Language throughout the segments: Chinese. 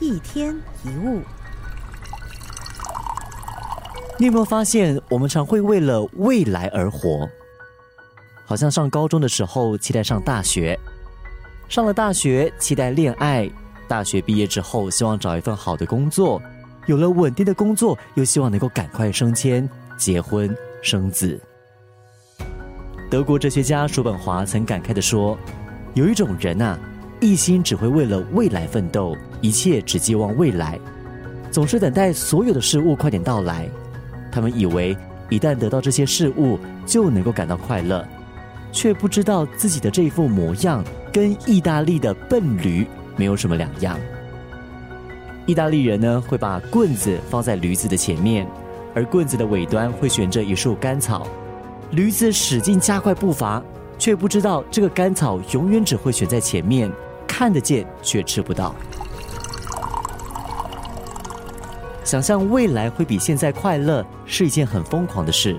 一天一物，你有没有发现，我们常会为了未来而活？好像上高中的时候期待上大学，上了大学期待恋爱，大学毕业之后希望找一份好的工作，有了稳定的工作，又希望能够赶快升迁、结婚、生子。德国哲学家叔本华曾感慨的说：“有一种人呐。”一心只会为了未来奋斗，一切只寄望未来，总是等待所有的事物快点到来。他们以为一旦得到这些事物就能够感到快乐，却不知道自己的这副模样跟意大利的笨驴没有什么两样。意大利人呢会把棍子放在驴子的前面，而棍子的尾端会悬着一束干草，驴子使劲加快步伐，却不知道这个干草永远只会悬在前面。看得见却吃不到。想象未来会比现在快乐是一件很疯狂的事，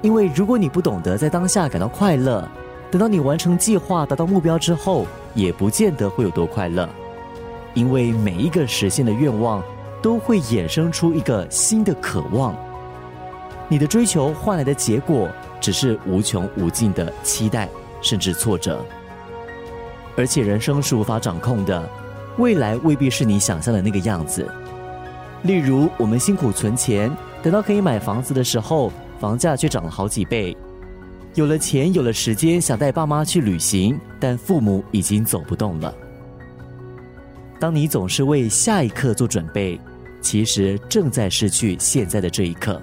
因为如果你不懂得在当下感到快乐，等到你完成计划、达到目标之后，也不见得会有多快乐。因为每一个实现的愿望，都会衍生出一个新的渴望。你的追求换来的结果，只是无穷无尽的期待，甚至挫折。而且人生是无法掌控的，未来未必是你想象的那个样子。例如，我们辛苦存钱，等到可以买房子的时候，房价却涨了好几倍。有了钱，有了时间，想带爸妈去旅行，但父母已经走不动了。当你总是为下一刻做准备，其实正在失去现在的这一刻。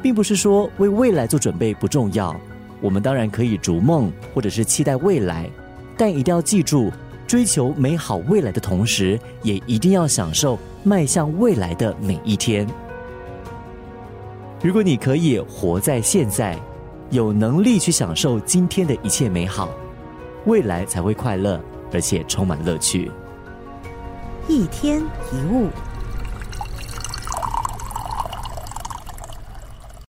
并不是说为未来做准备不重要，我们当然可以逐梦，或者是期待未来。但一定要记住，追求美好未来的同时，也一定要享受迈向未来的每一天。如果你可以活在现在，有能力去享受今天的一切美好，未来才会快乐，而且充满乐趣。一天一物。